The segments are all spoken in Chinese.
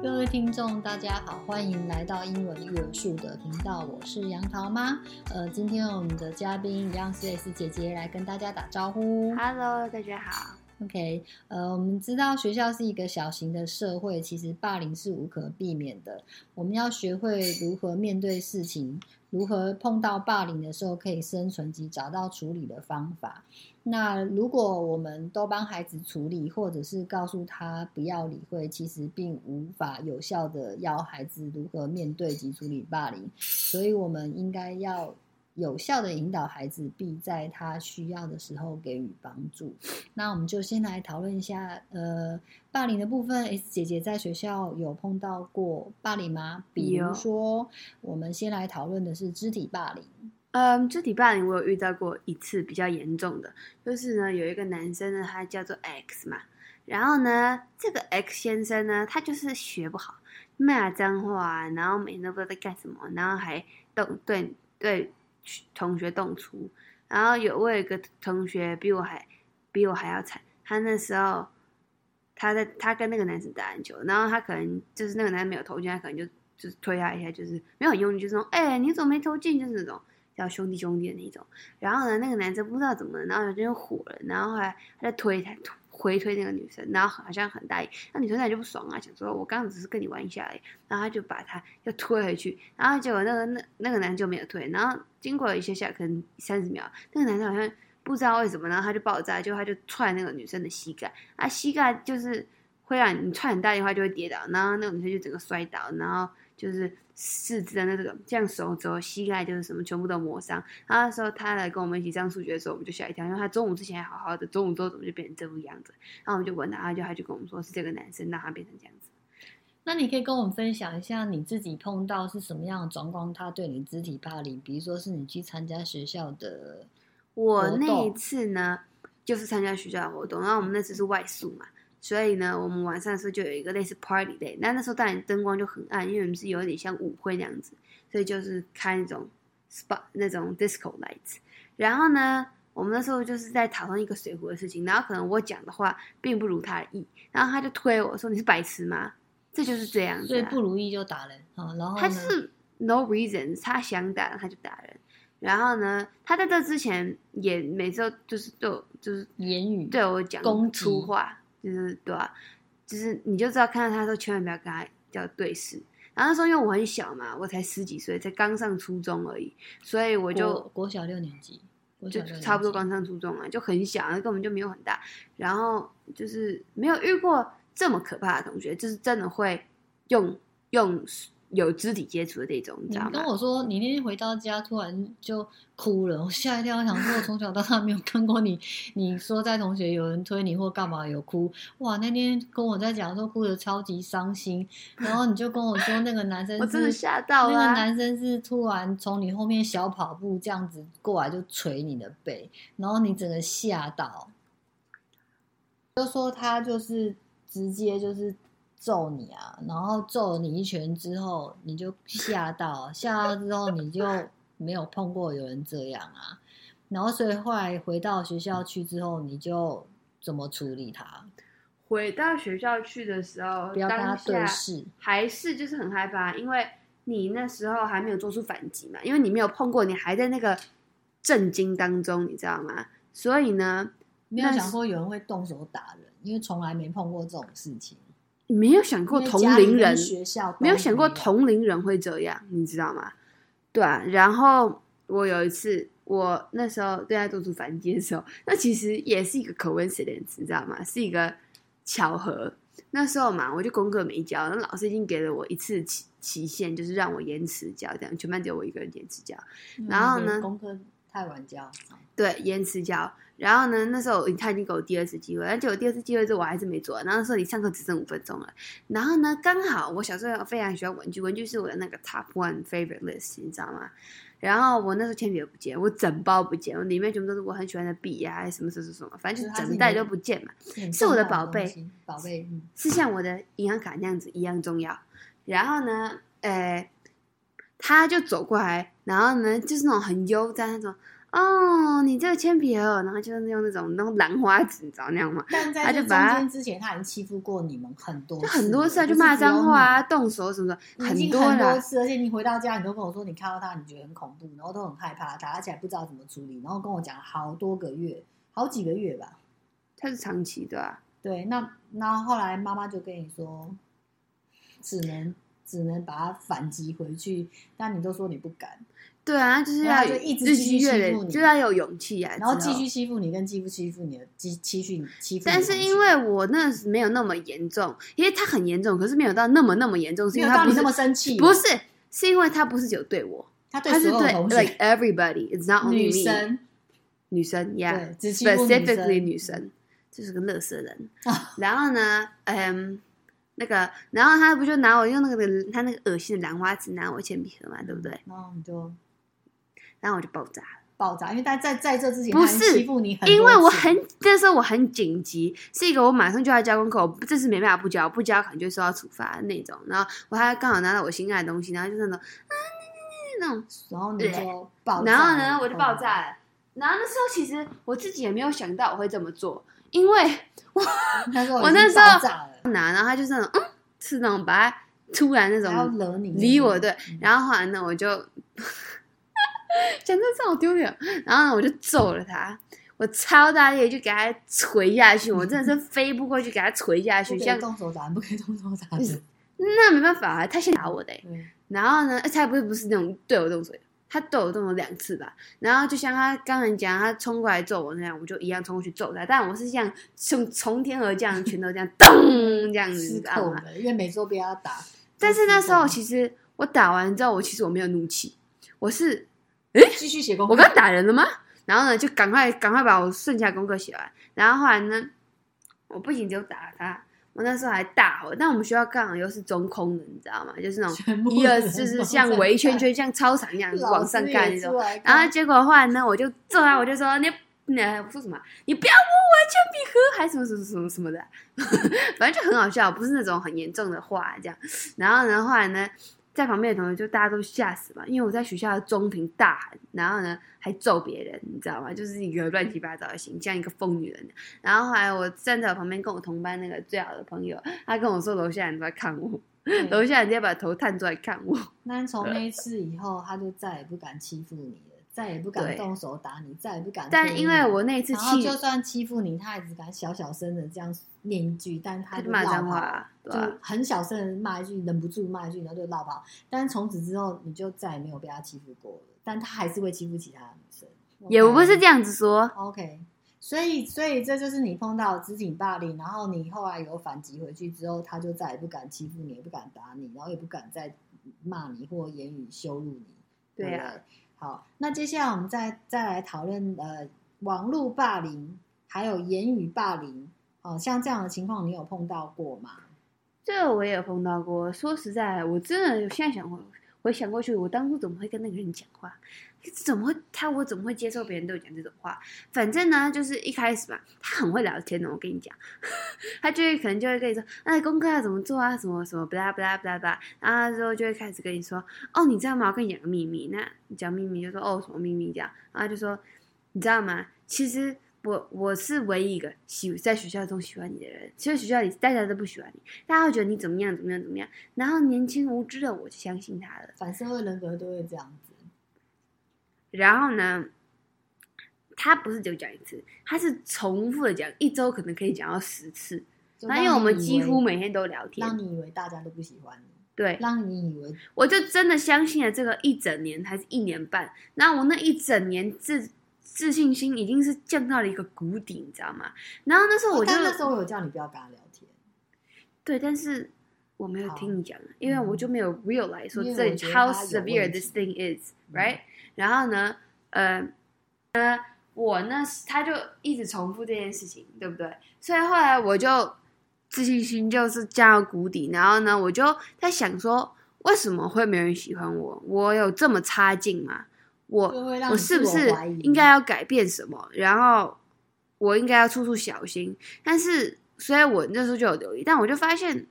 各位听众，大家好，欢迎来到英文育儿树的频道，我是杨桃妈。呃，今天我们的嘉宾一样是 S 姐姐来跟大家打招呼。Hello，大家好。OK，呃，我们知道学校是一个小型的社会，其实霸凌是无可避免的。我们要学会如何面对事情，如何碰到霸凌的时候可以生存及找到处理的方法。那如果我们都帮孩子处理，或者是告诉他不要理会，其实并无法有效的要孩子如何面对及处理霸凌。所以，我们应该要。有效的引导孩子，并在他需要的时候给予帮助。那我们就先来讨论一下，呃，霸凌的部分。S 姐姐在学校有碰到过霸凌吗？比如说，我们先来讨论的是肢体霸凌。嗯，肢体霸凌我有遇到过一次比较严重的，就是呢，有一个男生呢，他叫做 X 嘛，然后呢，这个 X 先生呢，他就是学不好，骂脏话，然后每天都不知道在干什么，然后还动对对。同学动粗，然后有我有一个同学比我还比我还要惨。他那时候他在他跟那个男生打篮球，然后他可能就是那个男生没有投进，他可能就就是推他一下，就是没有很用力，就是说哎、你怎么没投进？就是那种叫兄弟兄弟的那种。然后呢，那个男生不知道怎么，然后就火了，然后后来他在推他推。回推那个女生，然后好像很大意，那女生那就不爽啊，想说我刚刚只是跟你玩一下而已，然后他就把他又推回去，然后结果那个那那个男就没有推，然后经过了一些下，可能三十秒，那个男生好像不知道为什么，然后他就爆炸，就他就踹那个女生的膝盖，啊，膝盖就是会让你踹很大的话就会跌倒，然后那个女生就整个摔倒，然后。就是四肢的那个，这样手肘、膝盖就是什么，全部都磨伤。然后那时候他来跟我们一起上数学的时候，我们就吓一跳，因为他中午之前还好好的，中午之后怎么就变成这副样子？然后我们就问他，他就他就跟我们说是这个男生让他变成这样子。那你可以跟我们分享一下你自己碰到是什么样的状况，他对你肢体霸凌？比如说是你去参加学校的，我那一次呢，就是参加学校的活动，然后我们那次是外宿嘛。所以呢，我们晚上的时候就有一个类似 party day，那那时候当然灯光就很暗，因为我们是有点像舞会那样子，所以就是开那种 spot 那种 disco lights。然后呢，我们那时候就是在讨论一个水壶的事情，然后可能我讲的话并不如他的意，然后他就推我说：“你是白痴吗？”这就是这样子，啊，所以不如意就打人啊。然后他是 no reason，他想打他就打人。然后呢，他在这之前也每次都就是都就是言语对我讲粗话。就是对啊，就是你就知道看到他的时候，千万不要跟他叫对视。然后那时候因为我很小嘛，我才十几岁，才刚上初中而已，所以我就国，国小六年级，就差不多刚上初中啊，就很小，根本就没有很大。然后就是没有遇过这么可怕的同学，就是真的会用用。有肢体接触的那种，你知道吗？你跟我说，你那天回到家突然就哭了，我吓一跳。我想说，我从小到大没有看过你，你说在同学有人推你或干嘛有哭。哇，那天跟我在讲说哭的超级伤心，然后你就跟我说那个男生，我真的吓到了。那个男生是突然从你后面小跑步这样子过来就捶你的背，然后你整个吓到，就说他就是直接就是。揍你啊！然后揍了你一拳之后，你就吓到，吓到之后你就没有碰过有人这样啊。然后所以后来回到学校去之后，你就怎么处理他？回到学校去的时候，不要跟他对视，还是就是很害怕，因为你那时候还没有做出反击嘛，因为你没有碰过，你还在那个震惊当中，你知道吗？所以呢，没有想说有人会动手打人，因为从来没碰过这种事情。没有想过同龄人，没有想过同龄人会这样，你知道吗？对啊，然后我有一次，我那时候对他做出反击的时候，那其实也是一个 coincidence，你知道吗？是一个巧合。那时候嘛，我就功课没交，那老师已经给了我一次期期限，就是让我延迟交，这样全班只有我一个人延迟交。然后呢，功课太晚交，对，延迟交。然后呢，那时候他已经给我第二次机会，而且我第二次机会之后我还是没做。然后那时候你上课只剩五分钟了。然后呢，刚好我小时候非常喜欢文具，文具是我的那个 top one favorite list，你知道吗？然后我那时候铅笔也不见，我整包不见，我里面全部都是我很喜欢的笔呀、啊，什么什么什么，反正就是整袋都不见嘛。是，是我的宝贝，宝贝、嗯，是像我的银行卡那样子一样重要。然后呢，呃，他就走过来，然后呢，就是那种很悠哉那种。哦，你这个铅笔盒，然后就是用那种那种兰花指，你知道那样吗？但在这中间之前，他已经欺负过你们很多次，就很多次，就骂脏话啊，动手什么的，很多很多次。而且你回到家，你都跟我说你看到他，你觉得很恐怖，然后都很害怕他，而且还不知道怎么处理，然后跟我讲好多个月，好几个月吧。他是长期的啊。对，那那后来妈妈就跟你说，只能只能把他反击回去，但你都说你不敢。对啊，就是要就一直继续欺负你，就要有勇气啊，然后继续欺负你，跟继续欺负你的，欺欺负你欺负。但是因为我那时没有那么严重，因为他很严重，可是没有到那么那么严重，是因为他不是那么生气，不是，是因为他不是只有对我，他对所有同学，like everybody，it's not only me，女生，女生，yeah，specifically 女生，就是个乐色人。然后呢，嗯，那个，然后他不就拿我用那个他那个恶心的兰花指拿我铅笔盒嘛，对不对？然后你就。然后我就爆炸了，爆炸！因为他在在这之前不是欺负你，因为我很那时候我很紧急，是一个我马上就要交功课，这次没办法不交，不交可能就受到处罚的那种。然后我还刚好拿到我心爱的东西，然后就那种啊那种，然后你就爆，然后呢我就爆炸了。然后那时候其实我自己也没有想到我会这么做，因为我 我那时候拿，然后他就是那种嗯，是那种把他突然那种惹你离我对，然后后来呢我就。讲这这好丢脸，然后呢，我就揍了他，我超大力就给他捶下去，我真的是 飞不过去给他捶下去，像动手打，不可以动手打，那没办法啊，他先打我的，然后呢，他也不是不是那种对我动手，他对我动了两次吧，然后就像他刚才讲，他冲过来揍我那样，我就一样冲过去揍他，但我是像从从天而降，拳头这样 咚这样子，知道吗？因为每周被他打，但是那时候其实我打完之后，我其实我没有怒气，我是。诶，继续写功课。我刚打人了吗？然后呢，就赶快赶快把我剩下功课写完。然后后来呢，我不仅只有打了他，我那时候还大吼。但我们学校刚好又是中空的，你知道吗？就是那种一二，就是像围一圈圈，像操场一样往上盖那种。然后结果后来呢，我就揍他，我就说你，你我说什么？你不要摸我的铅笔盒，还什么什么什么什么的，反正就很好笑，不是那种很严重的话这样。然后呢，后来呢？在旁边的同学就大家都吓死嘛，因为我在学校的中庭大喊，然后呢还揍别人，你知道吗？就是一个乱七八糟的形象，一个疯女人。然后后来我站在我旁边，跟我同班那个最好的朋友，他跟我说楼下人都在看我，楼下人直接把头探出来看我。那从那一次以后，他就再也不敢欺负你了，再也不敢动手打你，再也不敢。但因为我那一次气，就算欺负你，他也只敢小小声的这样念一句，但他就骂脏话。就很小声的骂一句，忍不住骂一句，然后就闹跑。但从此之后，你就再也没有被他欺负过了。但他还是会欺负其他的女生，也不是这样子说。OK，所以所以这就是你碰到肢体霸凌，然后你后来有反击回去之后，他就再也不敢欺负你，也不敢打你，然后也不敢再骂你或言语羞辱你。对啊。好，那接下来我们再再来讨论呃，网络霸凌还有言语霸凌。哦，像这样的情况，你有碰到过吗？这我也有碰到过。说实在，我真的现在想回回想过去，我当初怎么会跟那个人讲话？怎么会他我怎么会接受别人对我讲这种话？反正呢，就是一开始吧，他很会聊天的。我跟你讲，他就会可能就会跟你说，哎，功课要怎么做啊？什么什么，巴拉巴拉巴拉巴拉。然后之后就会开始跟你说，哦，你知道吗？我跟你讲个秘密。那你讲秘密就说，哦，什么秘密？这样，然后就说，你知道吗？其实。我我是唯一一个喜在学校中喜欢你的人，其实学校里大家都不喜欢你，大家会觉得你怎么样怎么样怎么样。然后年轻无知的我就相信他了，反社会人格都会这样子。然后呢，他不是只有讲一次，他是重复的讲，一周可能可以讲到十次。那因为我们几乎每天都聊天，让你以为大家都不喜欢你，对，让你以为我就真的相信了这个一整年还是一年半。那我那一整年自。自信心已经是降到了一个谷底，你知道吗？然后那时候我就，那时候我有叫你不要跟他聊天，对，但是我没有听你讲，因为我就没有 realize 说这 how severe this thing is，right？、嗯、然后呢，呃，呃，我呢，他就一直重复这件事情，对不对？所以后来我就自信心就是降到谷底，然后呢，我就在想说，为什么会没人喜欢我？我有这么差劲吗？我我是不是应该要改变什么？然后我应该要处处小心。但是虽然我那时候就有留意，但我就发现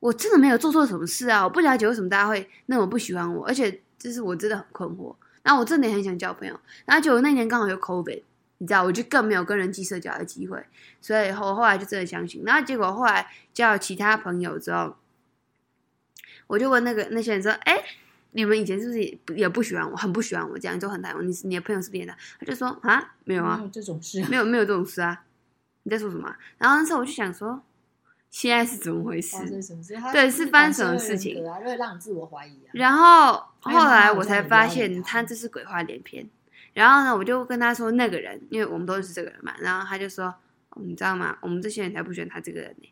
我真的没有做错什么事啊！我不了解为什么大家会那么不喜欢我，而且就是我真的很困惑。然后我真的很想交朋友，然后结果那年刚好有 COVID，你知道，我就更没有跟人际社交的机会，所以我后来就真的相信。然后结果后来交了其他朋友之后，我就问那个那些人说：“哎，你们以前是不是也也不喜欢我，很不喜欢我这样，就很讨厌我？你你的朋友是别的？”他就说：“啊，没有啊，没有这种事，啊没有没有这种事啊，你在说什么？”然后那时候我就想说。现在是怎么回事？对，是发生什么事情？啊，会让你自我怀疑啊。然后后来我才发现，他这是鬼话连篇。然后呢，我就跟他说那个人，因为我们都是这个人嘛。然后他就说，哦，你知道吗？我们这些人才不喜欢他这个人呢。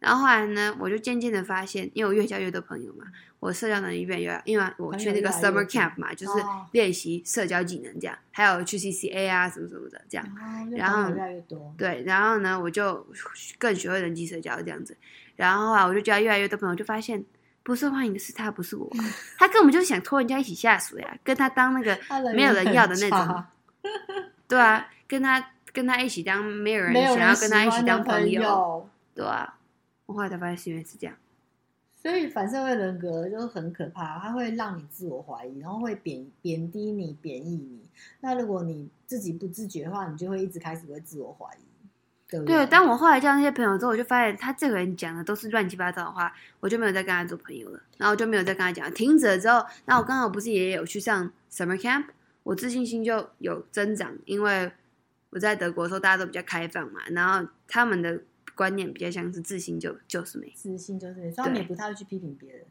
然后后来呢，我就渐渐的发现，因为我越交越多朋友嘛，我社交能力越来越，因为我去那个 summer camp 嘛，就是练习社交技能这样，还有去 CCA 啊什么什么的这样。然后越来越多。对，然后呢，我就更学会人际社交这样子。然后啊，我就交越来越多朋友，就发现不受欢迎的是他，不是我。他根本就是想拖人家一起下水啊，跟他当那个没有人要的那种。对啊，跟他跟他一起当没有人想要跟他一起当朋友。对啊。我后来才发现是因为是这样，所以反社会人格就很可怕，它会让你自我怀疑，然后会贬贬低你、贬义你。那如果你自己不自觉的话，你就会一直开始会自我怀疑，对不对？对。当我后来交那些朋友之后，我就发现他这个人讲的都是乱七八糟的话，我就没有再跟他做朋友了，然后我就没有再跟他讲。停止了之后，那我刚好不是也有去上 summer camp，我自信心就有增长，因为我在德国的时候大家都比较开放嘛，然后他们的。观念比较像是自信就就是美，自信就是美，所以他们也不太会去批评别人。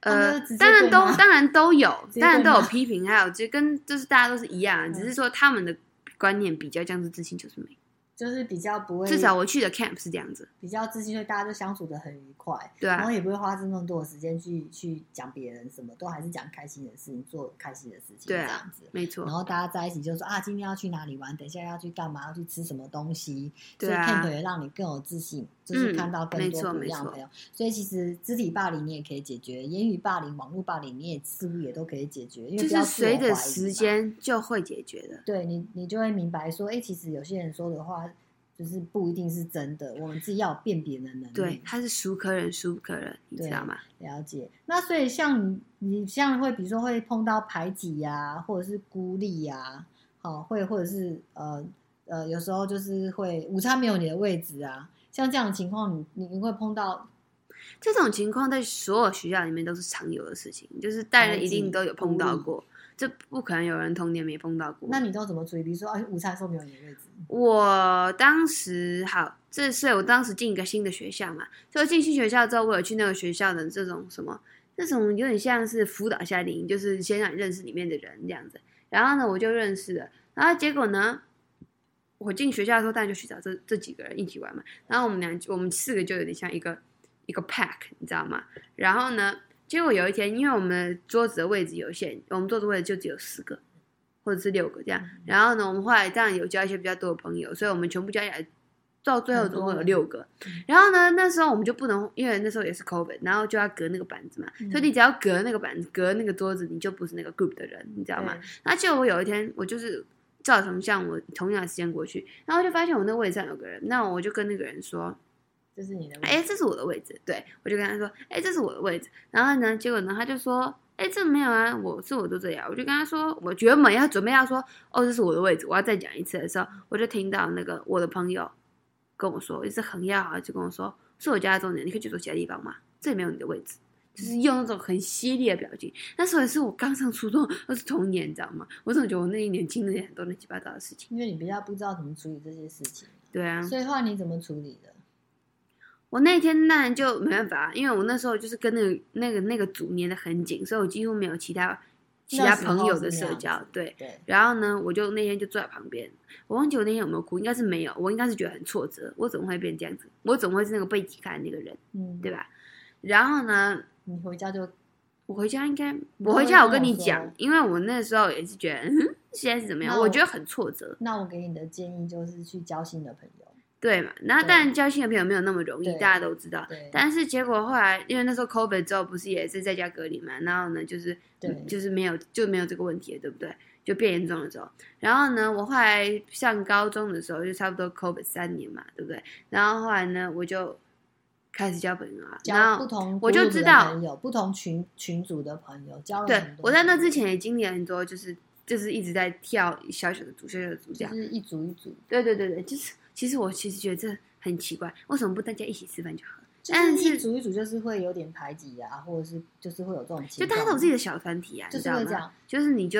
呃，当然都当然都有，当然都有批评，还有就跟就是大家都是一样，只是说他们的观念比较像是自信就是美。就是比较不会，至少我去的 camp 是这样子，比较自信，所以大家都相处的很愉快，对啊，然后也不会花这么多的时间去去讲别人什么，都还是讲开心的事情，做开心的事情，对啊，这样子，没错。然后大家在一起就说啊，今天要去哪里玩，等一下要去干嘛，要去吃什么东西，对啊，所以 camp 也让你更有自信，就是看到更多不一样的朋友。所以其实肢体霸凌你也可以解决，言语霸凌、网络霸凌你也似乎也都可以解决，因为就是随着时间就会解决的。对你，你就会明白说，哎，其实有些人说的话。就是不一定是真的，我们自己要有辨别的能力。对，他是孰可忍孰不可忍，你知道吗？了解。那所以像你，你像会比如说会碰到排挤呀、啊，或者是孤立呀、啊，好，会或者是呃呃，有时候就是会午餐没有你的位置啊，像这样的情况，你你你会碰到这种情况，在所有学校里面都是常有的事情，就是大人一定都有碰到过。这不可能有人童年没碰到过。那你都怎么处理？比如说，啊，午餐时候没有你的位置。我当时好，这是我当时进一个新的学校嘛。就进新学校之后，我有去那个学校的这种什么，这种有点像是辅导夏令营，就是先让你认识里面的人这样子。然后呢，我就认识了。然后结果呢，我进学校的时候，大家就去找这这几个人一起玩嘛。然后我们俩，我们四个就有点像一个一个 pack，你知道吗？然后呢？结果有一天，因为我们桌子的位置有限，我们桌子位置就只有四个，或者是六个这样。然后呢，我们后来这样有交一些比较多的朋友，所以我们全部加起来到最后总共有六个。然后呢，那时候我们就不能，因为那时候也是 COVID，然后就要隔那个板子嘛。所以你只要隔那个板子，隔那个桌子，你就不是那个 group 的人，你知道吗？那结果我有一天，我就是照常像我同样的时间过去，然后就发现我那个位置上有个人，那我就跟那个人说。这是你的位置，哎，这是我的位置。对，我就跟他说，哎，这是我的位置。然后呢，结果呢，他就说，哎，这没有啊，我是我都这样。我就跟他说，我原本要准备要说，哦，这是我的位置，我要再讲一次的时候，我就听到那个我的朋友跟我说，也是很要好，就跟我说，是我家的重点，你可以去坐其他地方吗？这里没有你的位置，就是用那种很犀利的表情。那时候也是我刚上初中，那是童年，你知道吗？我总觉得我那一年经历很多乱七八糟的事情，因为你比较不知道怎么处理这些事情。对啊，所以后来你怎么处理的？我那天当然就没办法，因为我那时候就是跟那个那个那个组粘的很紧，所以我几乎没有其他其他朋友的社交。对，对。然后呢，我就那天就坐在旁边，我忘记我那天有没有哭，应该是没有。我应该是觉得很挫折，我怎么会变这样子？我怎么会是那个被挤开的那个人？嗯，对吧？然后呢，你回家就，我回家应该，我回家我跟你讲，因为我那时候也是觉得，嗯，现在是怎么样？我，我觉得很挫折。那我给你的建议就是去交新的朋友。对嘛，然后当然交新的朋友没有那么容易，大家都知道。但是结果后来，因为那时候 COVID 之后不是也是在家隔离嘛，然后呢，就是对就是没有就没有这个问题了，对不对？就变严重了之后，然后呢，我后来上高中的时候就差不多 COVID 三年嘛，对不对？然后后来呢，我就开始交朋友啊，交不同我就知道朋友，不同群群组的朋友交了。对，我在那之前也经历了很多，就是就是一直在跳小小的组，小小的组这样，就是一组一组。对对对对，就是其实我其实觉得这很奇怪，为什么不大家一起吃饭就好？但是一组一组，就是会有点排挤啊，或者是就是会有这种情况，就大家都有自己的小团体啊，就是会这样，就是你就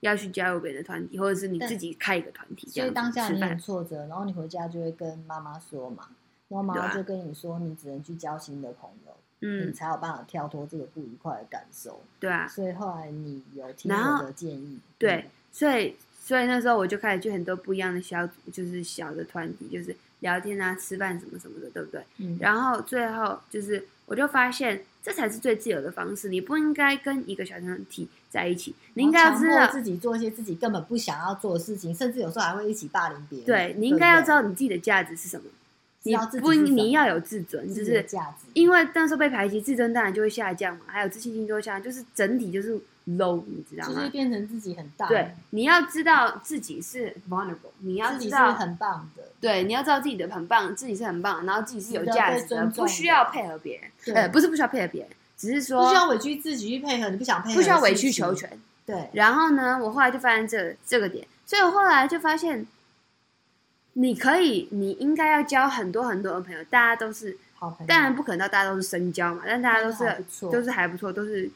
要去加入别人的团体，或者是你自己开一个团体，所以当下你很挫折，然后你回家就会跟妈妈说嘛，妈妈就跟你说，你只能去交新的朋友，嗯，你才有办法跳脱这个不愉快的感受，对啊，所以后来你有听我的建议，对，所以所以那时候我就开始去很多不一样的小组，就是小的团体，就是。聊天啊，吃饭什么什么的，对不对？嗯。然后最后就是，我就发现这才是最自由的方式。你不应该跟一个小团体在一起，你应该要知道自己做一些自己根本不想要做的事情，甚至有时候还会一起霸凌别人。对，你应该要知道你自己的价值是什么。你不，你要有自尊，就是。因为那时候被排挤，自尊当然就会下降嘛，还有自信心就会下降，就是整体就是 low，你知道吗？就是变成自己很大。对，你要知道自己是 vulnerable，你要知道很棒的。对，你要知道自己的很棒，自己是很棒，然后自己是有价值的，不需要配合别人。呃，不是不需要配合别人，只是说不需要委屈自己去配合，你不想配合，不需要委曲求全。对。然后呢，我后来就发现这这个点，所以我后来就发现。你可以，你应该要交很多很多的朋友，大家都是好朋友。当然不可能到大家都是深交嘛，但大家都是都是还不错，都是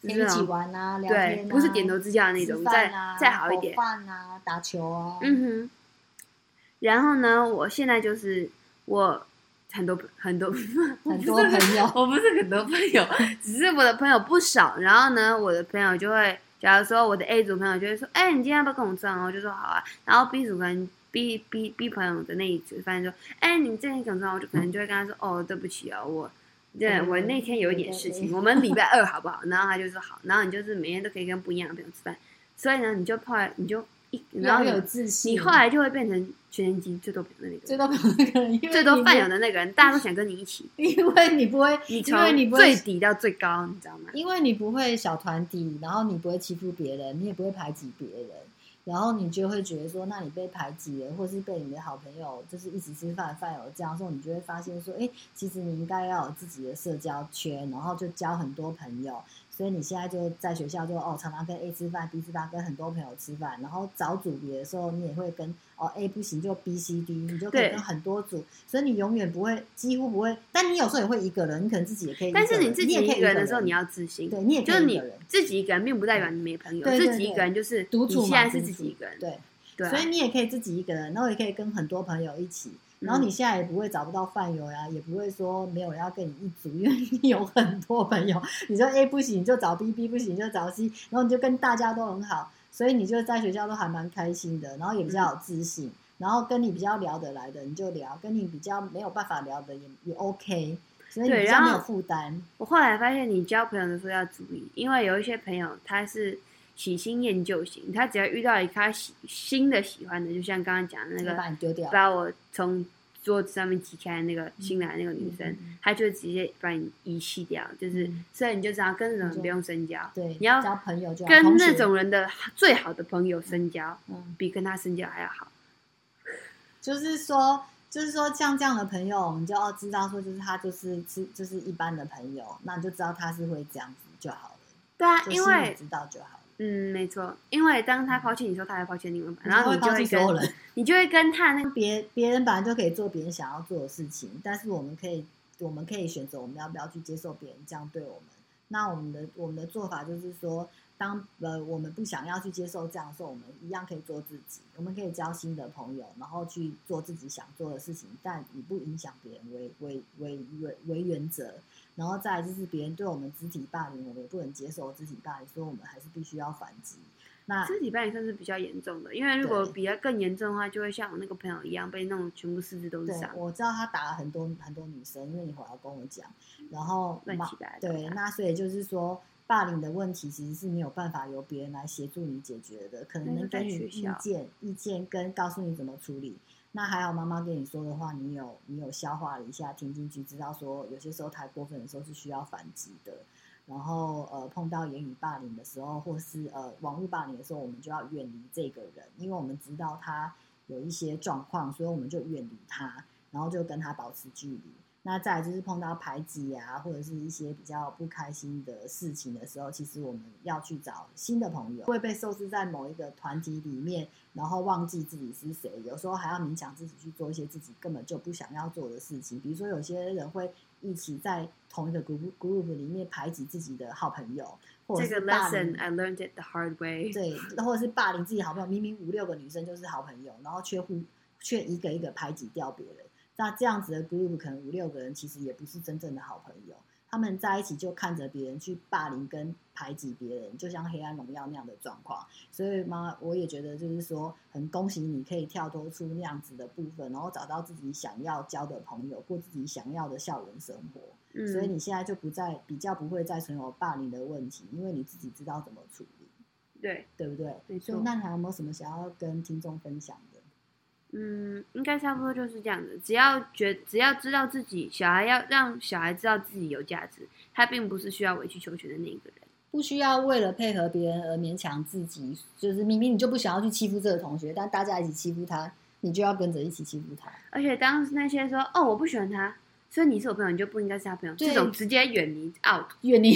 一起玩啊，聊天啊，对，不是点头之交的那种，再再好一点，饭啊，打球啊，嗯哼。然后呢，我现在就是我很多很多 很多朋友，我不是很多朋友，只是我的朋友不少。然后呢，我的朋友就会，假如说我的 A 组朋友就会说，哎，你今天要不要跟我吃饭？我就说好啊。然后 B 组可能。B B B 朋友的那一组，反正说，哎、欸，你这天讲错，我就可能就会跟他说，哦，对不起啊，我，对，我那天有一点事情，我们礼拜二 好不好？然后他就说好，然后你就是每天都可以跟不一样的朋友吃饭，所以呢，你就后来你就一，然后有自信，你后来就会变成全年级最多朋友的那个，最多朋友那个人，最多饭友的那个人，大家都想跟你一起，因为你不会，你从最底到最高，你知道吗？因为你不会小团体，然后你不会欺负别人，你也不会排挤别人。然后你就会觉得说，那你被排挤了，或是被你的好朋友就是一起吃饭饭友这样说，你就会发现说，哎，其实你应该要有自己的社交圈，然后就交很多朋友。所以你现在就在学校就哦，常常跟 A 吃饭，B 吃饭，跟很多朋友吃饭，然后找组别的时候，你也会跟哦 A 不行就 B、C、D，你就可以跟很多组，所以你永远不会，几乎不会。但你有时候也会一个人，你可能自己也可以。但是你自己一个人的时候，你要自信。对，你也可以就是你自己一个人，并不代表你没朋友。自己一个人就是独处现在是自己一个人。对对，所以你也可以自己一个人，然后也可以跟很多朋友一起。然后你现在也不会找不到饭友呀，也不会说没有人要跟你一组，因为你有很多朋友。你说 A 不行你就找 B，B 不行就找 C，然后你就跟大家都很好，所以你就在学校都还蛮开心的，然后也比较有自信。嗯、然后跟你比较聊得来的你就聊，跟你比较没有办法聊的也也 OK，所以你比较没有负担。我后来发现你交朋友的时候要注意，因为有一些朋友他是喜新厌旧型，他只要遇到一个他喜新的喜欢的，就像刚刚讲的那个，把你丢掉，把我从。桌子上面挤开的那个新来的那个女生，她、嗯、就直接把你遗弃掉，就是、嗯、所以你就知道跟这种人不用深交，对，你要交朋友就跟那种人的最好的朋友深交，嗯，比跟他深交还要好。就是说，就是说像这样的朋友，你就要知道说，就是他就是是就是一般的朋友，那你就知道他是会这样子就好了。对啊，因为知道就好。嗯，没错，因为当他抛弃你的时候，他还抛弃你们，然后你就会跟，你就会跟他那别别人本来就可以做别人想要做的事情，但是我们可以，我们可以选择我们要不要去接受别人这样对我们。那我们的我们的做法就是说，当呃我们不想要去接受这样的时候，我们一样可以做自己，我们可以交新的朋友，然后去做自己想做的事情，但以不影响别人为为为为为原则。然后再来就是别人对我们肢体霸凌，我们也不能接受肢体霸凌，所以我们还是必须要反击。那肢体霸凌算是比较严重的，因为如果比较更严重的话，就会像我那个朋友一样被弄全部四肢都是伤。我知道他打了很多很多女生，因为你回来跟我讲，然后乱起来。对，那所以就是说，霸凌的问题其实是没有办法由别人来协助你解决的，可能能给你意见、意见跟告诉你怎么处理。那还好，妈妈跟你说的话，你有你有消化了一下，听进去，知道说有些时候太过分的时候是需要反击的。然后呃，碰到言语霸凌的时候，或是呃网络霸凌的时候，我们就要远离这个人，因为我们知道他有一些状况，所以我们就远离他，然后就跟他保持距离。那再来就是碰到排挤啊，或者是一些比较不开心的事情的时候，其实我们要去找新的朋友。会被受制在某一个团体里面，然后忘记自己是谁，有时候还要勉强自己去做一些自己根本就不想要做的事情。比如说，有些人会一起在同一个 group group 里面排挤自己的好朋友，或者是霸凌。这个 lesson I learned it the hard way。对，或者是霸凌自己好朋友，明明五六个女生就是好朋友，然后却互却一个一个排挤掉别人。那这样子的 group 可能五六个人，其实也不是真正的好朋友。他们在一起就看着别人去霸凌跟排挤别人，就像黑暗荣耀那样的状况。所以嘛，我也觉得就是说，很恭喜你可以跳脱出那样子的部分，然后找到自己想要交的朋友，过自己想要的校园生活。嗯，所以你现在就不再比较不会再存有霸凌的问题，因为你自己知道怎么处理。对，对不对？没错。所以那你还有没有什么想要跟听众分享的？嗯，应该差不多就是这样子。只要觉，只要知道自己小孩要让小孩知道自己有价值，他并不是需要委曲求全的那一个人，不需要为了配合别人而勉强自己。就是明明你就不想要去欺负这个同学，但大家一起欺负他，你就要跟着一起欺负他。而且当那些说哦，我不喜欢他。所以你是我朋友，你就不应该是他朋友。这种直接远离 out，远离，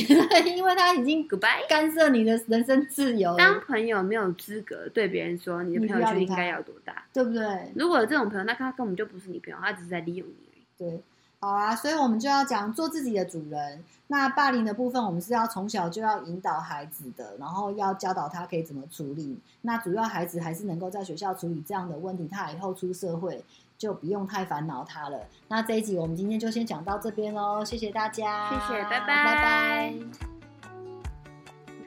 因为他已经 goodbye 干涉你的人生自由。当朋友没有资格对别人说你的朋友圈应该要多大，对不对？如果有这种朋友，那他根本就不是你朋友，他只是在利用你而已。对，好啊，所以我们就要讲做自己的主人。那霸凌的部分，我们是要从小就要引导孩子的，然后要教导他可以怎么处理。那主要孩子还是能够在学校处理这样的问题，他以后出社会。就不用太烦恼它了。那这一集我们今天就先讲到这边喽，谢谢大家，谢谢，拜拜，拜拜。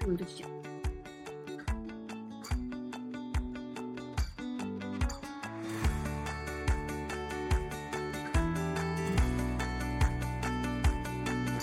我们就讲。